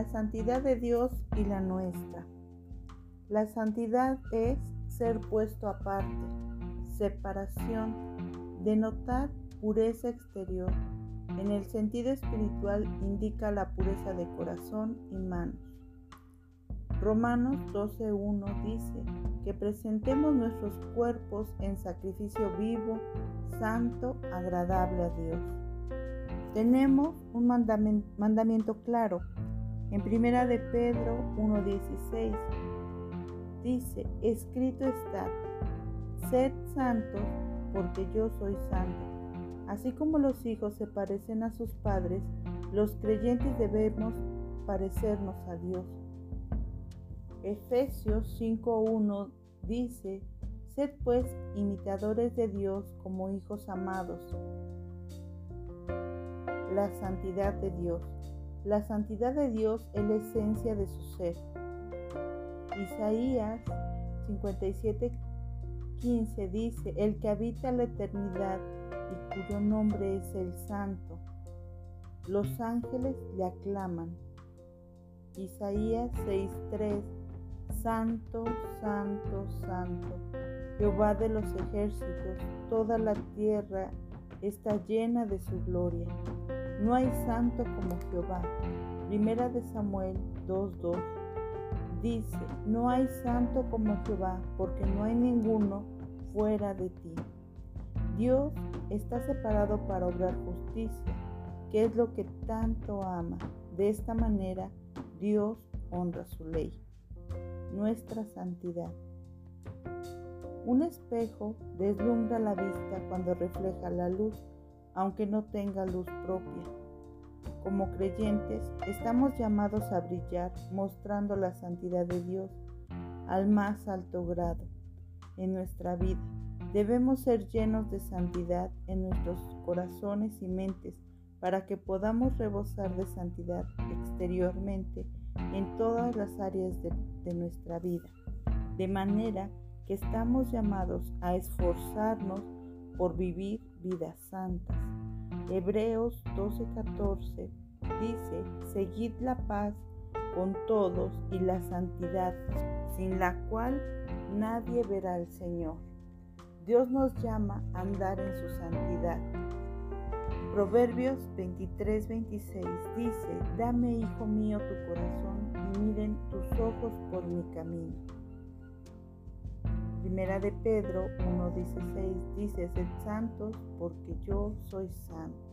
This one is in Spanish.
La santidad de Dios y la nuestra. La santidad es ser puesto aparte, separación, denotar pureza exterior. En el sentido espiritual indica la pureza de corazón y manos. Romanos 12.1 dice que presentemos nuestros cuerpos en sacrificio vivo, santo, agradable a Dios. Tenemos un mandamiento claro. En primera de Pedro 1.16 dice, escrito está, sed santos porque yo soy santo. Así como los hijos se parecen a sus padres, los creyentes debemos parecernos a Dios. Efesios 5.1 dice, Sed pues imitadores de Dios como hijos amados. La santidad de Dios. La santidad de Dios es la esencia de su ser. Isaías 57.15 dice, El que habita la eternidad y cuyo nombre es el Santo. Los ángeles le aclaman. Isaías 6.3 Santo, santo, santo, Jehová de los ejércitos, toda la tierra está llena de su gloria. No hay santo como Jehová. Primera de Samuel 2.2 dice, no hay santo como Jehová, porque no hay ninguno fuera de ti. Dios está separado para obrar justicia, que es lo que tanto ama. De esta manera, Dios honra su ley nuestra santidad. Un espejo deslumbra la vista cuando refleja la luz, aunque no tenga luz propia. Como creyentes, estamos llamados a brillar mostrando la santidad de Dios al más alto grado en nuestra vida. Debemos ser llenos de santidad en nuestros corazones y mentes para que podamos rebosar de santidad exteriormente en todas las áreas de, nuestra vida, de manera que estamos llamados a esforzarnos por vivir vidas santas. Hebreos 12:14 dice, seguid la paz con todos y la santidad, sin la cual nadie verá al Señor. Dios nos llama a andar en su santidad Proverbios 23, 26 dice, Dame, hijo mío, tu corazón y miren tus ojos por mi camino. Primera de Pedro 1, 16 dice, Sed santos porque yo soy santo.